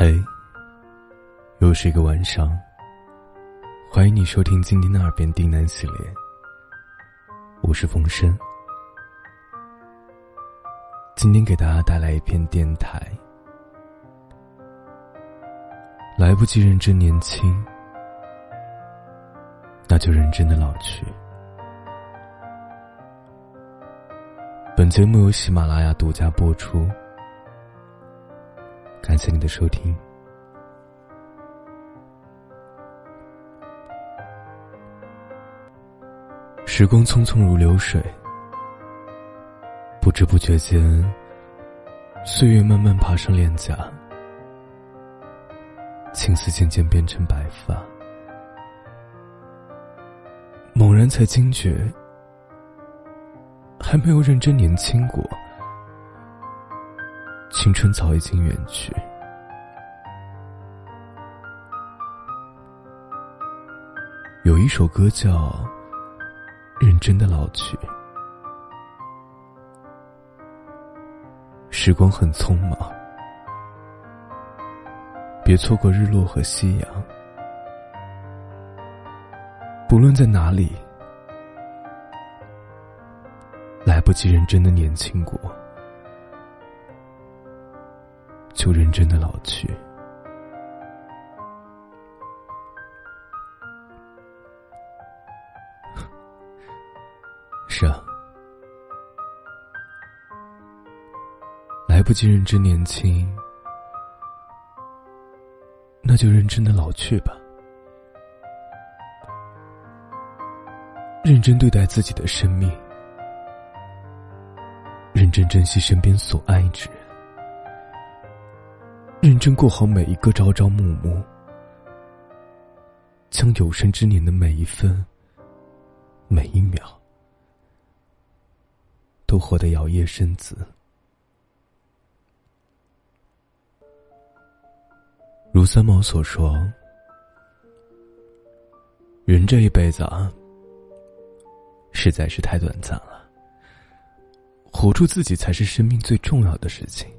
嘿，又是一个晚上。欢迎你收听今天的耳边低喃系列，我是风声。今天给大家带来一篇电台。来不及认真年轻，那就认真的老去。本节目由喜马拉雅独家播出。感谢你的收听。时光匆匆如流水，不知不觉间，岁月慢慢爬上脸颊，青丝渐渐变成白发，猛然才惊觉，还没有认真年轻过。青春早已经远去。有一首歌叫《认真的老去》，时光很匆忙，别错过日落和夕阳。不论在哪里，来不及认真的年轻过。就认真的老去。是啊，来不及认真年轻，那就认真的老去吧。认真对待自己的生命，认真珍惜身边所爱之人。认真过好每一个朝朝暮暮，将有生之年的每一分、每一秒，都活得摇曳生姿。如三毛所说：“人这一辈子啊，实在是太短暂了。活出自己才是生命最重要的事情。”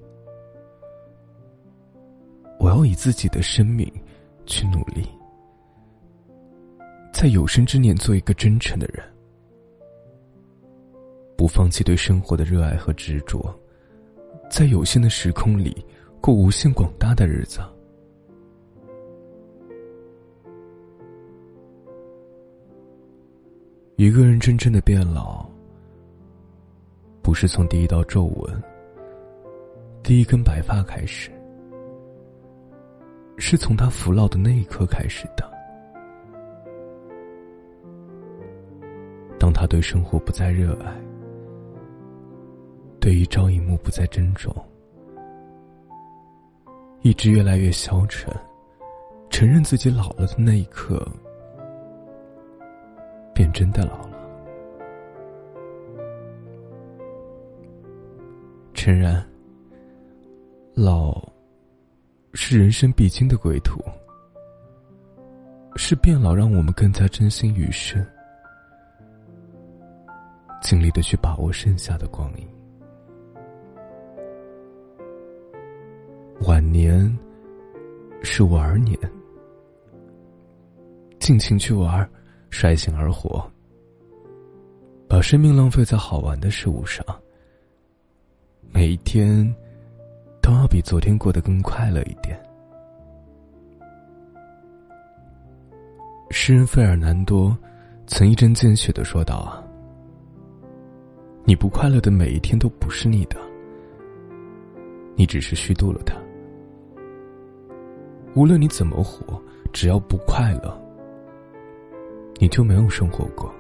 要以自己的生命去努力，在有生之年做一个真诚的人，不放弃对生活的热爱和执着，在有限的时空里过无限广大的日子。一个人真正的变老，不是从第一道皱纹、第一根白发开始。是从他服老的那一刻开始的。当他对生活不再热爱，对一朝一暮不再珍重，一直越来越消沉，承认自己老了的那一刻，便真的老了。诚然，老。是人生必经的归途，是变老让我们更加珍惜余生，尽力的去把握剩下的光阴。晚年是玩年，尽情去玩，率性而活，把生命浪费在好玩的事物上，每一天。都要比昨天过得更快乐一点。诗人费尔南多曾一针见血的说道：“啊，你不快乐的每一天都不是你的，你只是虚度了它。无论你怎么活，只要不快乐，你就没有生活过。”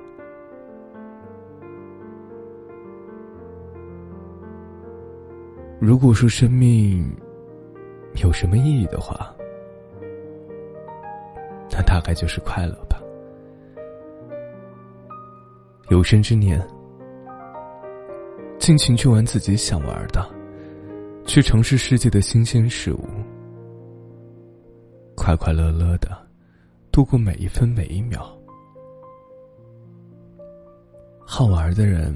如果说生命有什么意义的话，那大概就是快乐吧。有生之年，尽情去玩自己想玩的，去尝试世界的新鲜事物，快快乐乐的度过每一分每一秒。好玩的人，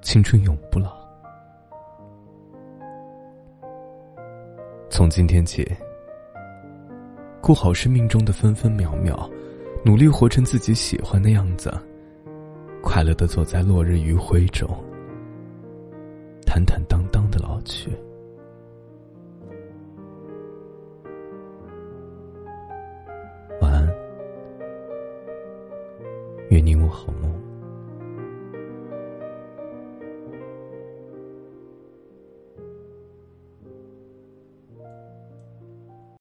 青春永不老。从今天起，过好生命中的分分秒秒，努力活成自己喜欢的样子，快乐的走在落日余晖中，坦坦荡荡的老去。晚安，愿你我好梦。